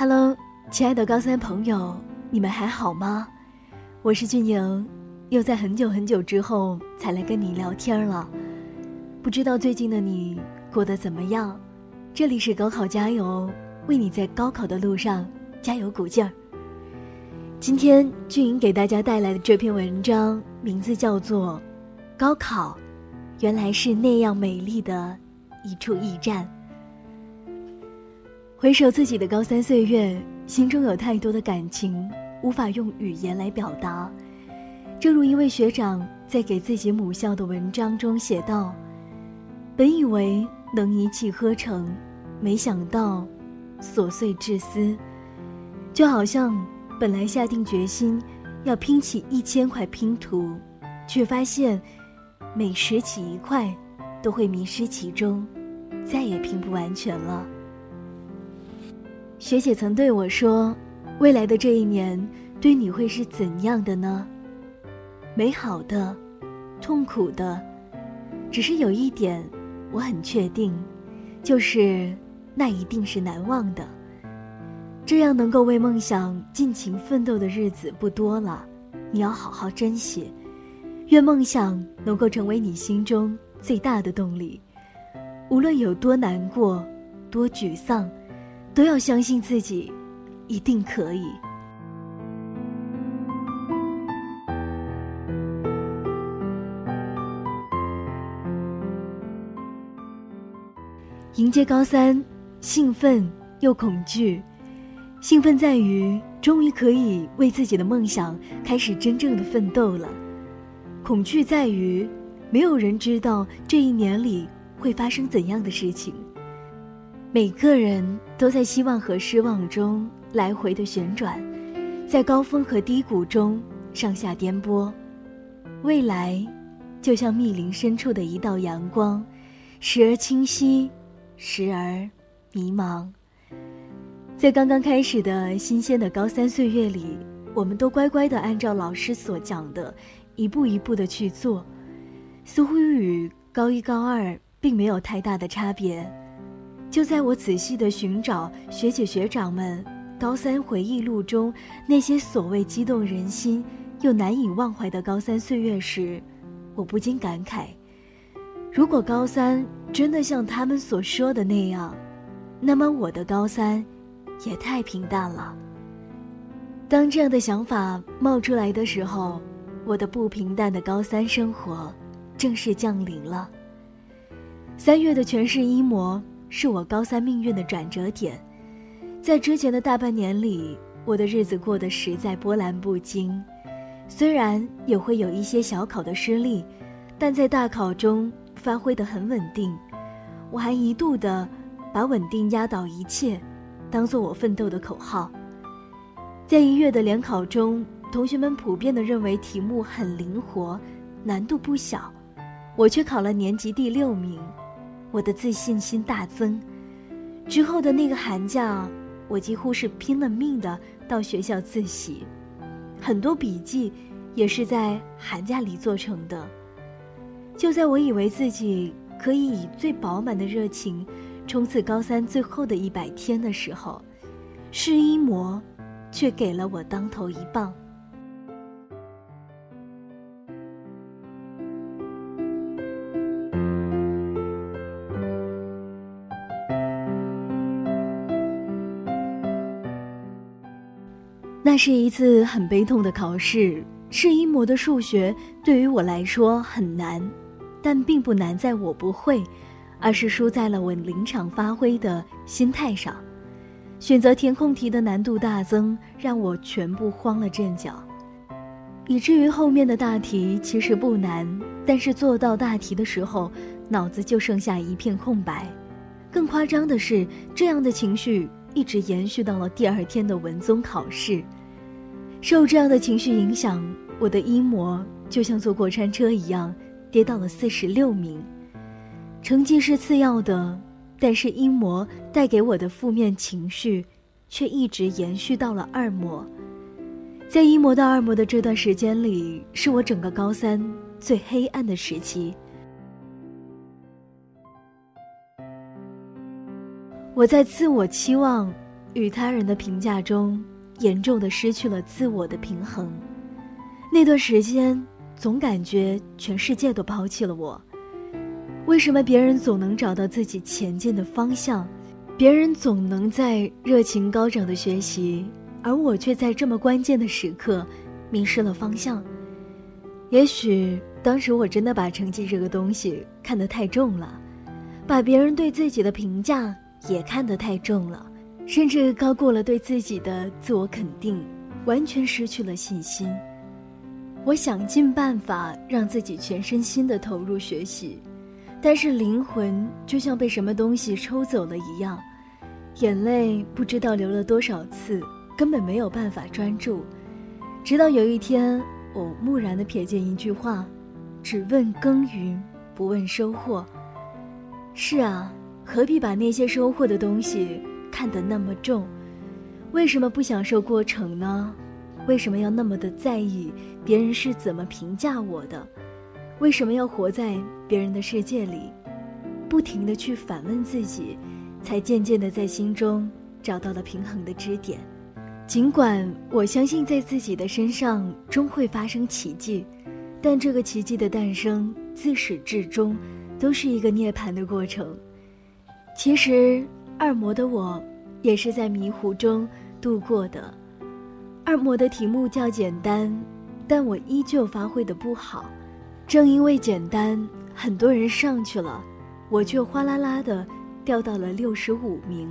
Hello，亲爱的高三朋友，你们还好吗？我是俊莹，又在很久很久之后才来跟你聊天了。不知道最近的你过得怎么样？这里是高考加油，为你在高考的路上加油鼓劲儿。今天俊莹给大家带来的这篇文章名字叫做《高考》，原来是那样美丽的一处驿站。回首自己的高三岁月，心中有太多的感情，无法用语言来表达。正如一位学长在给自己母校的文章中写道：“本以为能一气呵成，没想到琐碎至私。就好像本来下定决心要拼起一千块拼图，却发现每拾起一块，都会迷失其中，再也拼不完全了。”学姐曾对我说：“未来的这一年，对你会是怎样的呢？美好的，痛苦的，只是有一点，我很确定，就是那一定是难忘的。这样能够为梦想尽情奋斗的日子不多了，你要好好珍惜。愿梦想能够成为你心中最大的动力，无论有多难过，多沮丧。”都要相信自己，一定可以。迎接高三，兴奋又恐惧。兴奋在于终于可以为自己的梦想开始真正的奋斗了，恐惧在于没有人知道这一年里会发生怎样的事情。每个人都在希望和失望中来回的旋转，在高峰和低谷中上下颠簸。未来，就像密林深处的一道阳光，时而清晰，时而迷茫。在刚刚开始的新鲜的高三岁月里，我们都乖乖的按照老师所讲的，一步一步的去做，似乎与高一高二并没有太大的差别。就在我仔细的寻找学姐学长们高三回忆录中那些所谓激动人心又难以忘怀的高三岁月时，我不禁感慨：如果高三真的像他们所说的那样，那么我的高三也太平淡了。当这样的想法冒出来的时候，我的不平淡的高三生活正式降临了。三月的全市一模。是我高三命运的转折点，在之前的大半年里，我的日子过得实在波澜不惊。虽然也会有一些小考的失利，但在大考中发挥得很稳定。我还一度的把“稳定压倒一切”当做我奋斗的口号。在一月的联考中，同学们普遍的认为题目很灵活，难度不小，我却考了年级第六名。我的自信心大增，之后的那个寒假，我几乎是拼了命的到学校自习，很多笔记也是在寒假里做成的。就在我以为自己可以以最饱满的热情冲刺高三最后的一百天的时候，试一模却给了我当头一棒。那是一次很悲痛的考试，是一模的数学对于我来说很难，但并不难在我不会，而是输在了我临场发挥的心态上。选择填空题的难度大增，让我全部慌了阵脚，以至于后面的大题其实不难，但是做到大题的时候，脑子就剩下一片空白。更夸张的是，这样的情绪一直延续到了第二天的文综考试。受这样的情绪影响，我的一模就像坐过山车一样，跌到了四十六名。成绩是次要的，但是一模带给我的负面情绪，却一直延续到了二模。在一模到二模的这段时间里，是我整个高三最黑暗的时期。我在自我期望与他人的评价中，严重的失去了自我的平衡。那段时间，总感觉全世界都抛弃了我。为什么别人总能找到自己前进的方向？别人总能在热情高涨的学习，而我却在这么关键的时刻迷失了方向。也许当时我真的把成绩这个东西看得太重了，把别人对自己的评价也看得太重了，甚至高过了对自己的自我肯定，完全失去了信心。我想尽办法让自己全身心的投入学习。但是灵魂就像被什么东西抽走了一样，眼泪不知道流了多少次，根本没有办法专注。直到有一天，我木然的瞥见一句话：“只问耕耘，不问收获。”是啊，何必把那些收获的东西看得那么重？为什么不享受过程呢？为什么要那么的在意别人是怎么评价我的？为什么要活在别人的世界里？不停的去反问自己，才渐渐的在心中找到了平衡的支点。尽管我相信在自己的身上终会发生奇迹，但这个奇迹的诞生自始至终都是一个涅槃的过程。其实二模的我也是在迷糊中度过的。二模的题目较简单，但我依旧发挥的不好。正因为简单，很多人上去了，我却哗啦啦的掉到了六十五名。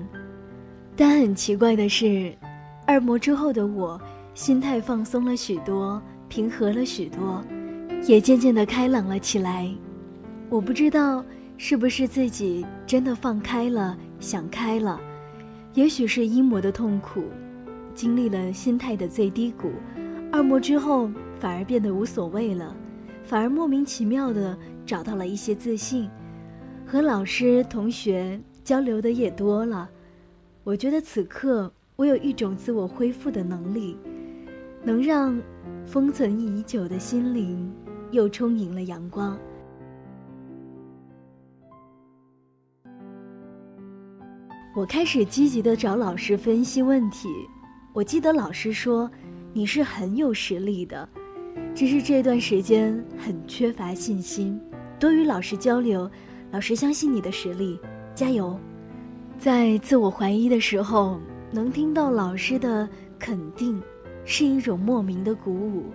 但很奇怪的是，二模之后的我，心态放松了许多，平和了许多，也渐渐的开朗了起来。我不知道是不是自己真的放开了，想开了，也许是一模的痛苦，经历了心态的最低谷，二模之后反而变得无所谓了。反而莫名其妙的找到了一些自信，和老师同学交流的也多了。我觉得此刻我有一种自我恢复的能力，能让封存已久的心灵又充盈了阳光。我开始积极的找老师分析问题。我记得老师说：“你是很有实力的。”只是这段时间很缺乏信心，多与老师交流，老师相信你的实力，加油！在自我怀疑的时候，能听到老师的肯定，是一种莫名的鼓舞。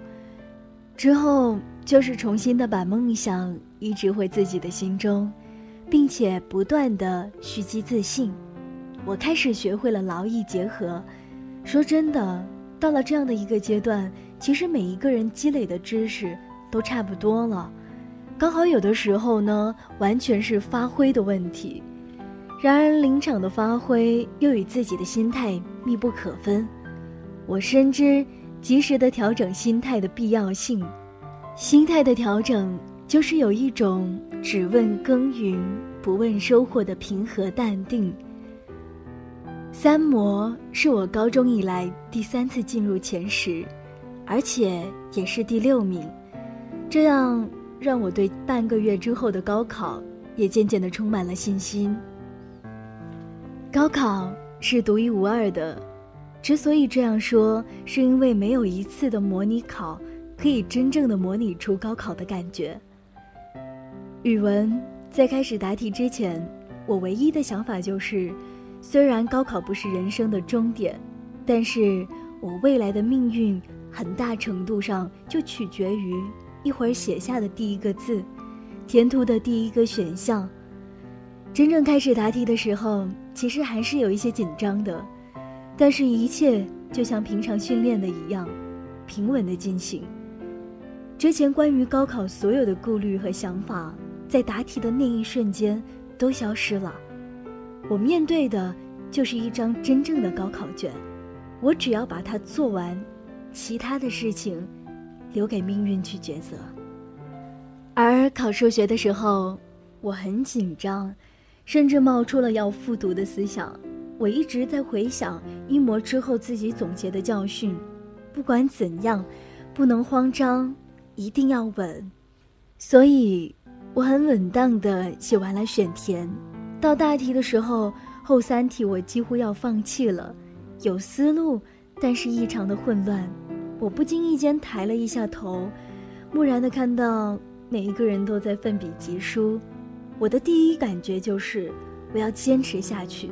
之后就是重新的把梦想移植回自己的心中，并且不断的蓄积自信。我开始学会了劳逸结合。说真的，到了这样的一个阶段。其实每一个人积累的知识都差不多了，刚好有的时候呢，完全是发挥的问题。然而临场的发挥又与自己的心态密不可分。我深知及时的调整心态的必要性，心态的调整就是有一种只问耕耘不问收获的平和淡定。三模是我高中以来第三次进入前十。而且也是第六名，这样让我对半个月之后的高考也渐渐的充满了信心。高考是独一无二的，之所以这样说，是因为没有一次的模拟考可以真正的模拟出高考的感觉。语文在开始答题之前，我唯一的想法就是，虽然高考不是人生的终点，但是我未来的命运。很大程度上就取决于一会儿写下的第一个字，填涂的第一个选项。真正开始答题的时候，其实还是有一些紧张的，但是一切就像平常训练的一样，平稳的进行。之前关于高考所有的顾虑和想法，在答题的那一瞬间都消失了。我面对的就是一张真正的高考卷，我只要把它做完。其他的事情，留给命运去抉择。而考数学的时候，我很紧张，甚至冒出了要复读的思想。我一直在回想一模之后自己总结的教训。不管怎样，不能慌张，一定要稳。所以，我很稳当的写完了选填。到大题的时候，后三题我几乎要放弃了，有思路，但是异常的混乱。我不经意间抬了一下头，木然的看到每一个人都在奋笔疾书。我的第一感觉就是，我要坚持下去。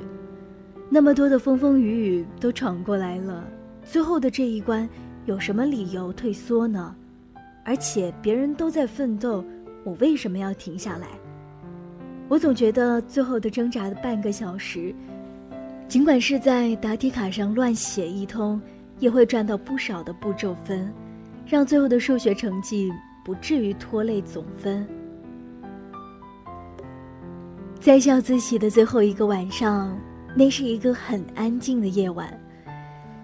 那么多的风风雨雨都闯过来了，最后的这一关，有什么理由退缩呢？而且别人都在奋斗，我为什么要停下来？我总觉得最后的挣扎的半个小时，尽管是在答题卡上乱写一通，也会赚到不少的步骤分，让最后的数学成绩不至于拖累总分。在校自习的最后一个晚上，那是一个很安静的夜晚，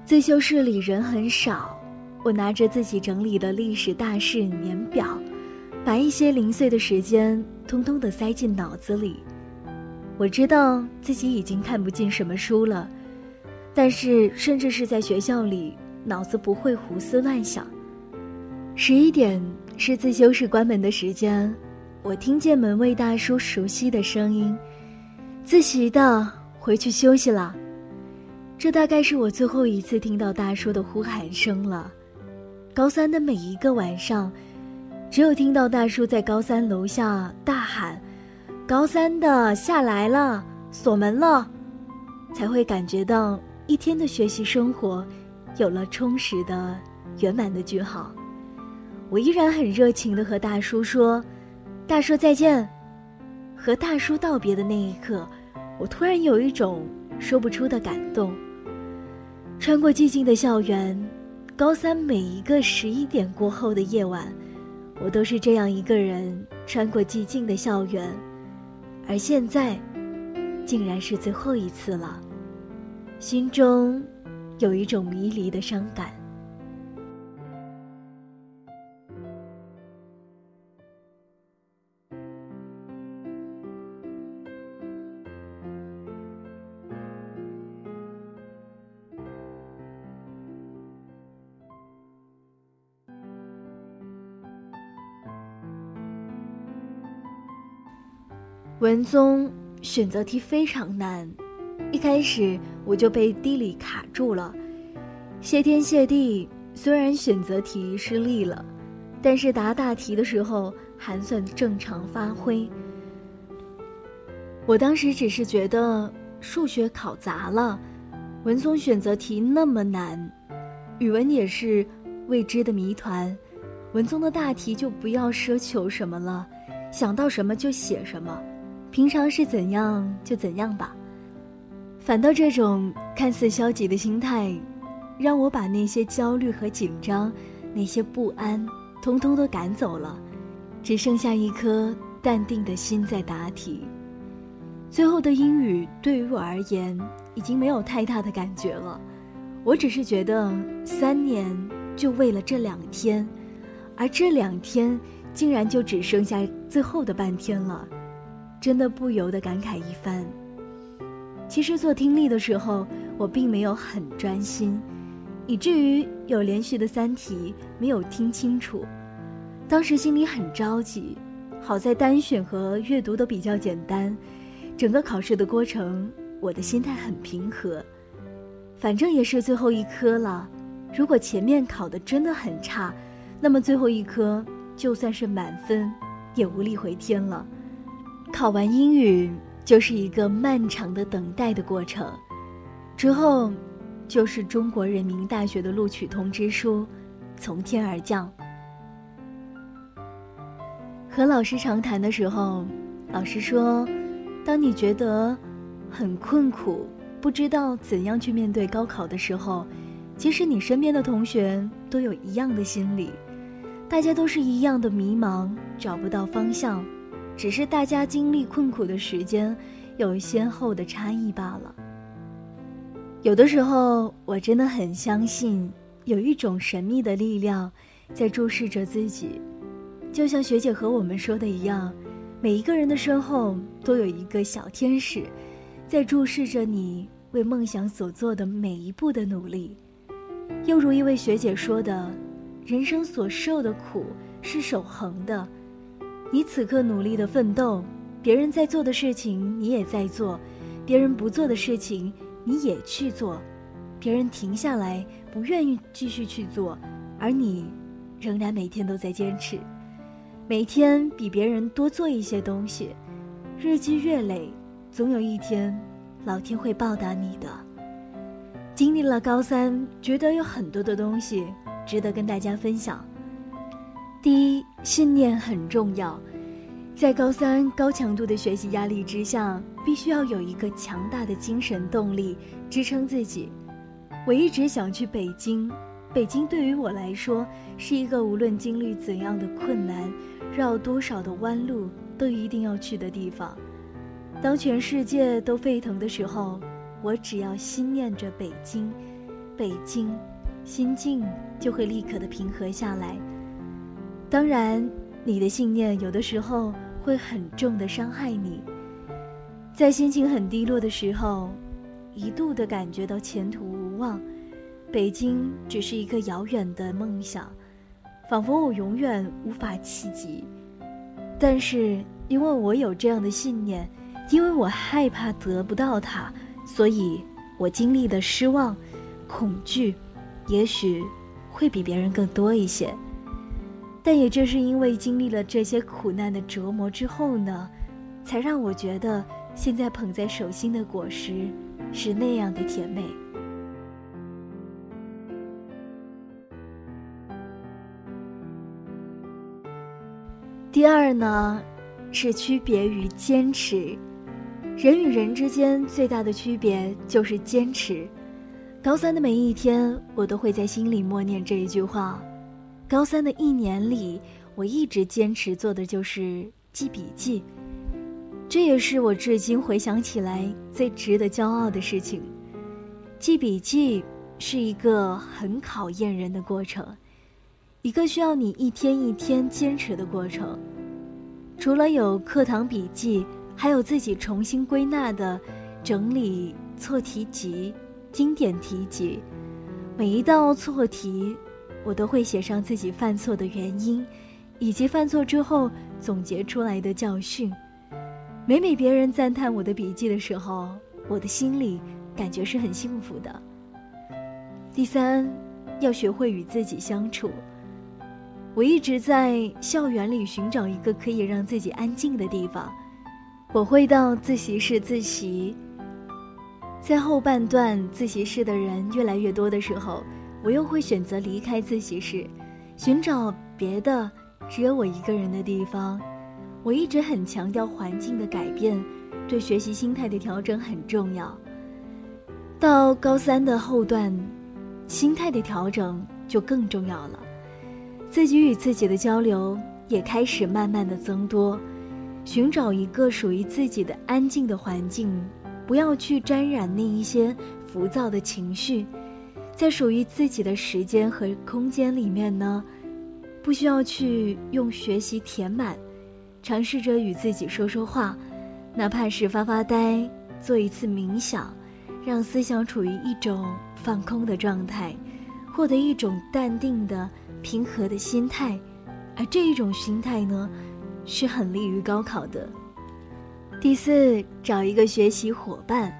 自修室里人很少。我拿着自己整理的历史大事年表，把一些零碎的时间通通的塞进脑子里。我知道自己已经看不进什么书了，但是甚至是在学校里，脑子不会胡思乱想。十一点是自修室关门的时间。我听见门卫大叔熟悉的声音：“自习的，回去休息了。”这大概是我最后一次听到大叔的呼喊声了。高三的每一个晚上，只有听到大叔在高三楼下大喊：“高三的下来了，锁门了”，才会感觉到一天的学习生活有了充实的、圆满的句号。我依然很热情的和大叔说。大叔再见，和大叔道别的那一刻，我突然有一种说不出的感动。穿过寂静的校园，高三每一个十一点过后的夜晚，我都是这样一个人穿过寂静的校园，而现在，竟然是最后一次了，心中有一种迷离的伤感。文综选择题非常难，一开始我就被地理卡住了。谢天谢地，虽然选择题失利了，但是答大题的时候还算正常发挥。我当时只是觉得数学考砸了，文综选择题那么难，语文也是未知的谜团，文综的大题就不要奢求什么了，想到什么就写什么。平常是怎样就怎样吧，反倒这种看似消极的心态，让我把那些焦虑和紧张、那些不安，通通都赶走了，只剩下一颗淡定的心在答题。最后的英语对于我而言已经没有太大的感觉了，我只是觉得三年就为了这两天，而这两天竟然就只剩下最后的半天了。真的不由得感慨一番。其实做听力的时候，我并没有很专心，以至于有连续的三题没有听清楚。当时心里很着急，好在单选和阅读都比较简单。整个考试的过程，我的心态很平和。反正也是最后一科了，如果前面考的真的很差，那么最后一科就算是满分，也无力回天了。考完英语就是一个漫长的等待的过程，之后就是中国人民大学的录取通知书从天而降。和老师长谈的时候，老师说：“当你觉得很困苦，不知道怎样去面对高考的时候，其实你身边的同学都有一样的心理，大家都是一样的迷茫，找不到方向。”只是大家经历困苦的时间有先后的差异罢了。有的时候，我真的很相信有一种神秘的力量在注视着自己，就像学姐和我们说的一样，每一个人的身后都有一个小天使，在注视着你为梦想所做的每一步的努力。又如一位学姐说的：“人生所受的苦是守恒的。”你此刻努力的奋斗，别人在做的事情你也在做，别人不做的事情你也去做，别人停下来不愿意继续去做，而你仍然每天都在坚持，每天比别人多做一些东西，日积月累，总有一天，老天会报答你的。经历了高三，觉得有很多的东西值得跟大家分享。第一，信念很重要。在高三高强度的学习压力之下，必须要有一个强大的精神动力支撑自己。我一直想去北京，北京对于我来说是一个无论经历怎样的困难，绕多少的弯路都一定要去的地方。当全世界都沸腾的时候，我只要心念着北京，北京，心境就会立刻的平和下来。当然，你的信念有的时候。会很重的伤害你，在心情很低落的时候，一度的感觉到前途无望，北京只是一个遥远的梦想，仿佛我永远无法企及。但是因为我有这样的信念，因为我害怕得不到它，所以我经历的失望、恐惧，也许会比别人更多一些。但也正是因为经历了这些苦难的折磨之后呢，才让我觉得现在捧在手心的果实是那样的甜美。第二呢，是区别于坚持。人与人之间最大的区别就是坚持。高三的每一天，我都会在心里默念这一句话。高三的一年里，我一直坚持做的就是记笔记，这也是我至今回想起来最值得骄傲的事情。记笔记是一个很考验人的过程，一个需要你一天一天坚持的过程。除了有课堂笔记，还有自己重新归纳的整理错题集、经典题集，每一道错题。我都会写上自己犯错的原因，以及犯错之后总结出来的教训。每每别人赞叹我的笔记的时候，我的心里感觉是很幸福的。第三，要学会与自己相处。我一直在校园里寻找一个可以让自己安静的地方。我会到自习室自习。在后半段自习室的人越来越多的时候。我又会选择离开自习室，寻找别的只有我一个人的地方。我一直很强调环境的改变，对学习心态的调整很重要。到高三的后段，心态的调整就更重要了。自己与自己的交流也开始慢慢的增多，寻找一个属于自己的安静的环境，不要去沾染那一些浮躁的情绪。在属于自己的时间和空间里面呢，不需要去用学习填满，尝试着与自己说说话，哪怕是发发呆，做一次冥想，让思想处于一种放空的状态，获得一种淡定的、平和的心态，而这一种心态呢，是很利于高考的。第四，找一个学习伙伴。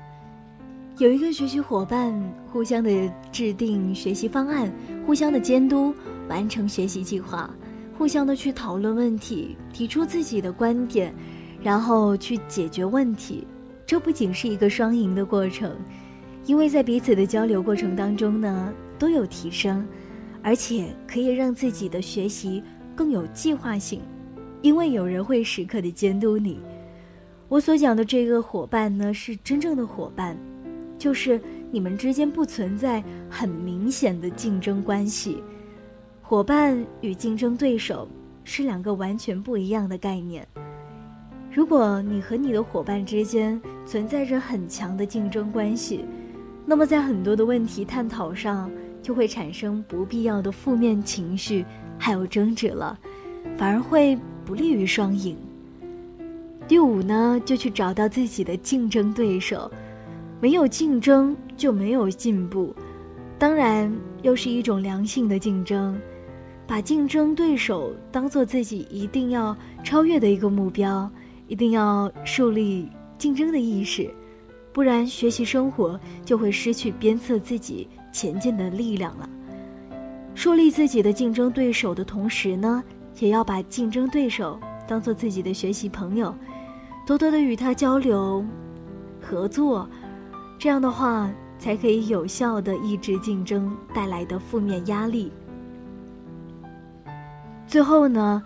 有一个学习伙伴，互相的制定学习方案，互相的监督，完成学习计划，互相的去讨论问题，提出自己的观点，然后去解决问题。这不仅是一个双赢的过程，因为在彼此的交流过程当中呢，都有提升，而且可以让自己的学习更有计划性，因为有人会时刻的监督你。我所讲的这个伙伴呢，是真正的伙伴。就是你们之间不存在很明显的竞争关系，伙伴与竞争对手是两个完全不一样的概念。如果你和你的伙伴之间存在着很强的竞争关系，那么在很多的问题探讨上就会产生不必要的负面情绪，还有争执了，反而会不利于双赢。第五呢，就去找到自己的竞争对手。没有竞争就没有进步，当然又是一种良性的竞争。把竞争对手当做自己一定要超越的一个目标，一定要树立竞争的意识，不然学习生活就会失去鞭策自己前进的力量了。树立自己的竞争对手的同时呢，也要把竞争对手当做自己的学习朋友，多多的与他交流、合作，这样的话才可以有效的抑制竞争带来的负面压力。最后呢，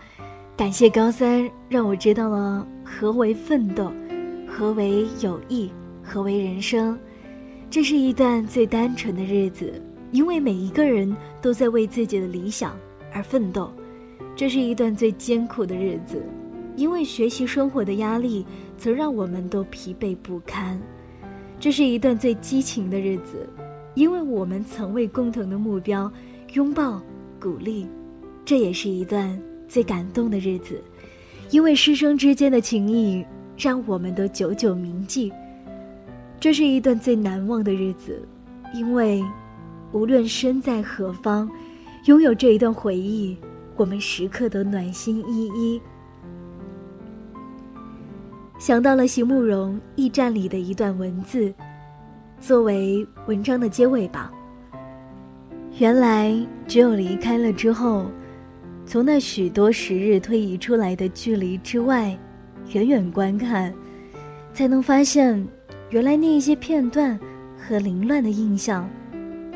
感谢高三，让我知道了何为奋斗，何为友谊，何为人生。这是一段最单纯的日子。因为每一个人都在为自己的理想而奋斗，这是一段最艰苦的日子。因为学习生活的压力曾让我们都疲惫不堪，这是一段最激情的日子。因为我们曾为共同的目标拥抱、鼓励，这也是一段最感动的日子。因为师生之间的情谊让我们都久久铭记，这是一段最难忘的日子。因为。无论身在何方，拥有这一段回忆，我们时刻都暖心依依。想到了席慕容《驿站》里的一段文字，作为文章的结尾吧。原来，只有离开了之后，从那许多时日推移出来的距离之外，远远观看，才能发现，原来那一些片段和凌乱的印象。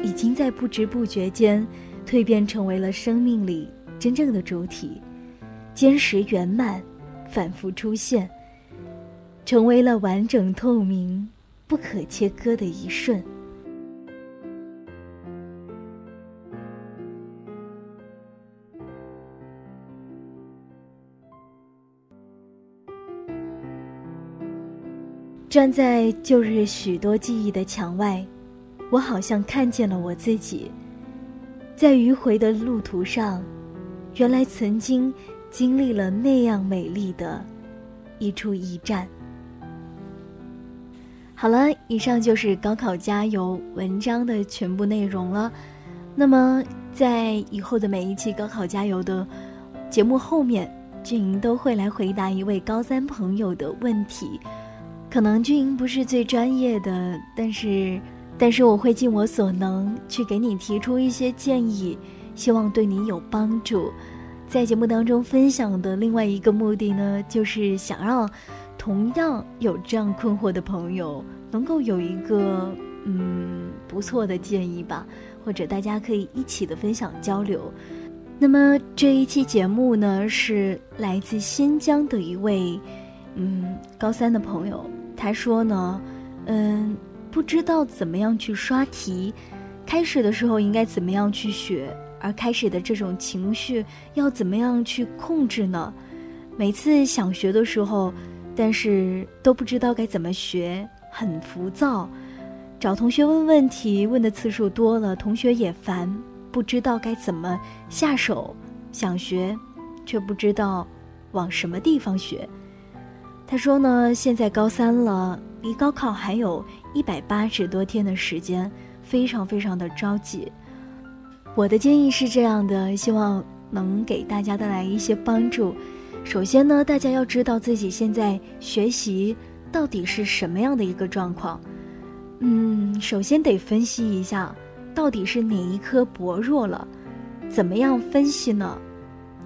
已经在不知不觉间蜕变成为了生命里真正的主体，坚实圆满，反复出现，成为了完整透明、不可切割的一瞬。站在旧日许多记忆的墙外。我好像看见了我自己，在迂回的路途上，原来曾经经历了那样美丽的一处驿站。好了，以上就是高考加油文章的全部内容了。那么，在以后的每一期高考加油的节目后面，俊莹都会来回答一位高三朋友的问题。可能俊莹不是最专业的，但是。但是我会尽我所能去给你提出一些建议，希望对你有帮助。在节目当中分享的另外一个目的呢，就是想让同样有这样困惑的朋友能够有一个嗯不错的建议吧，或者大家可以一起的分享交流。那么这一期节目呢，是来自新疆的一位嗯高三的朋友，他说呢，嗯。不知道怎么样去刷题，开始的时候应该怎么样去学，而开始的这种情绪要怎么样去控制呢？每次想学的时候，但是都不知道该怎么学，很浮躁。找同学问问题，问的次数多了，同学也烦，不知道该怎么下手。想学，却不知道往什么地方学。他说呢，现在高三了，离高考还有。一百八十多天的时间，非常非常的着急。我的建议是这样的，希望能给大家带来一些帮助。首先呢，大家要知道自己现在学习到底是什么样的一个状况。嗯，首先得分析一下，到底是哪一科薄弱了。怎么样分析呢？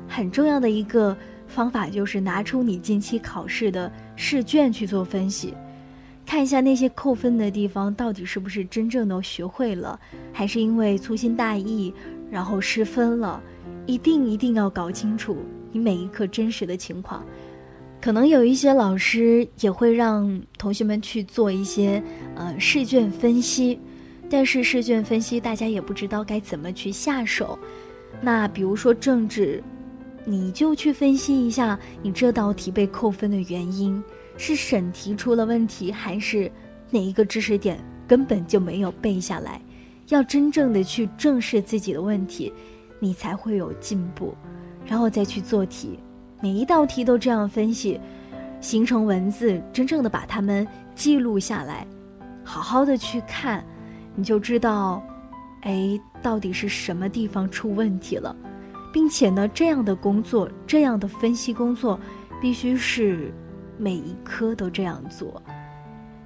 很重要的一个方法就是拿出你近期考试的试卷去做分析。看一下那些扣分的地方，到底是不是真正的学会了，还是因为粗心大意然后失分了？一定一定要搞清楚你每一课真实的情况。可能有一些老师也会让同学们去做一些呃试卷分析，但是试卷分析大家也不知道该怎么去下手。那比如说政治，你就去分析一下你这道题被扣分的原因。是审题出了问题，还是哪一个知识点根本就没有背下来？要真正的去正视自己的问题，你才会有进步，然后再去做题。每一道题都这样分析，形成文字，真正的把它们记录下来，好好的去看，你就知道，哎，到底是什么地方出问题了，并且呢，这样的工作，这样的分析工作，必须是。每一科都这样做，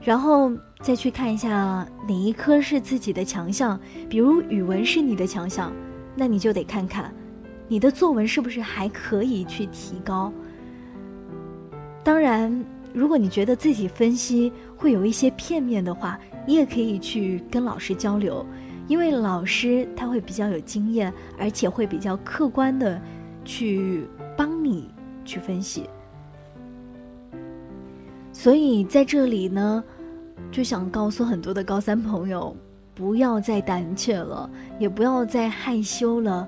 然后再去看一下哪一科是自己的强项，比如语文是你的强项，那你就得看看，你的作文是不是还可以去提高。当然，如果你觉得自己分析会有一些片面的话，你也可以去跟老师交流，因为老师他会比较有经验，而且会比较客观的去帮你去分析。所以在这里呢，就想告诉很多的高三朋友，不要再胆怯了，也不要再害羞了。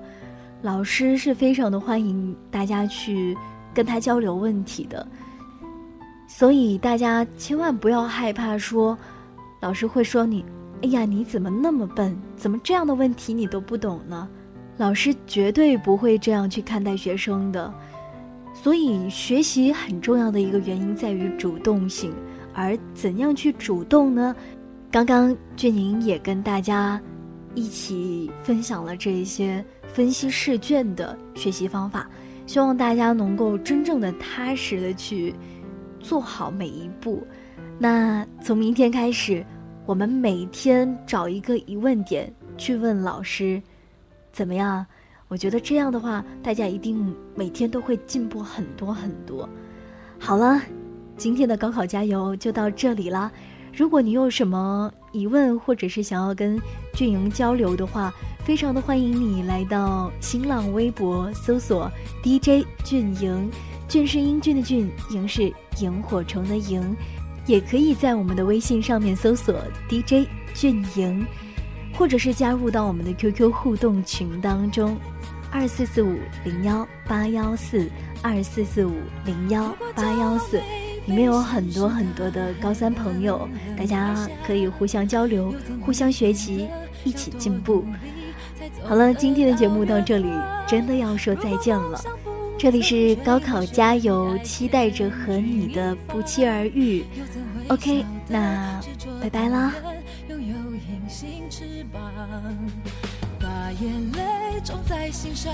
老师是非常的欢迎大家去跟他交流问题的，所以大家千万不要害怕说，老师会说你，哎呀，你怎么那么笨？怎么这样的问题你都不懂呢？老师绝对不会这样去看待学生的。所以，学习很重要的一个原因在于主动性，而怎样去主动呢？刚刚俊宁也跟大家一起分享了这一些分析试卷的学习方法，希望大家能够真正的踏实的去做好每一步。那从明天开始，我们每天找一个疑问点去问老师，怎么样？我觉得这样的话，大家一定每天都会进步很多很多。好了，今天的高考加油就到这里啦。如果你有什么疑问，或者是想要跟俊莹交流的话，非常的欢迎你来到新浪微博搜索 DJ 俊莹，俊是英俊的俊，莹是萤火虫的萤，也可以在我们的微信上面搜索 DJ 俊莹，或者是加入到我们的 QQ 互动群当中。二四四五零幺八幺四，二四四五零幺八幺四，里面有很多很多的高三朋友，大家可以互相交流、互相学习，一起进步。好了，今天的节目到这里，真的要说再见了。这里是高考加油，期待着和你的不期而遇。OK，那拜拜啦。把眼泪种在心上，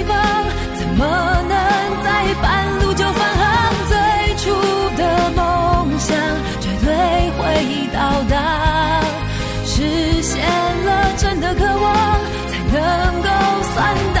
方。的渴望，才能够算到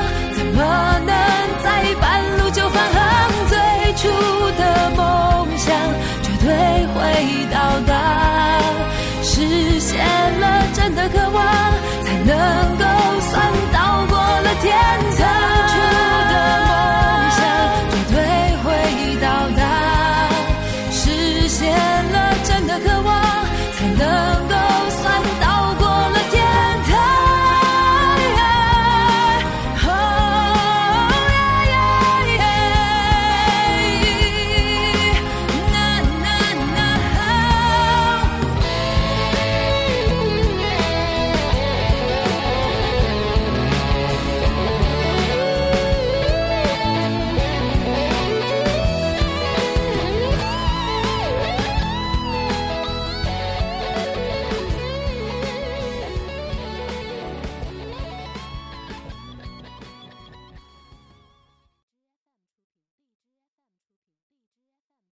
已到达。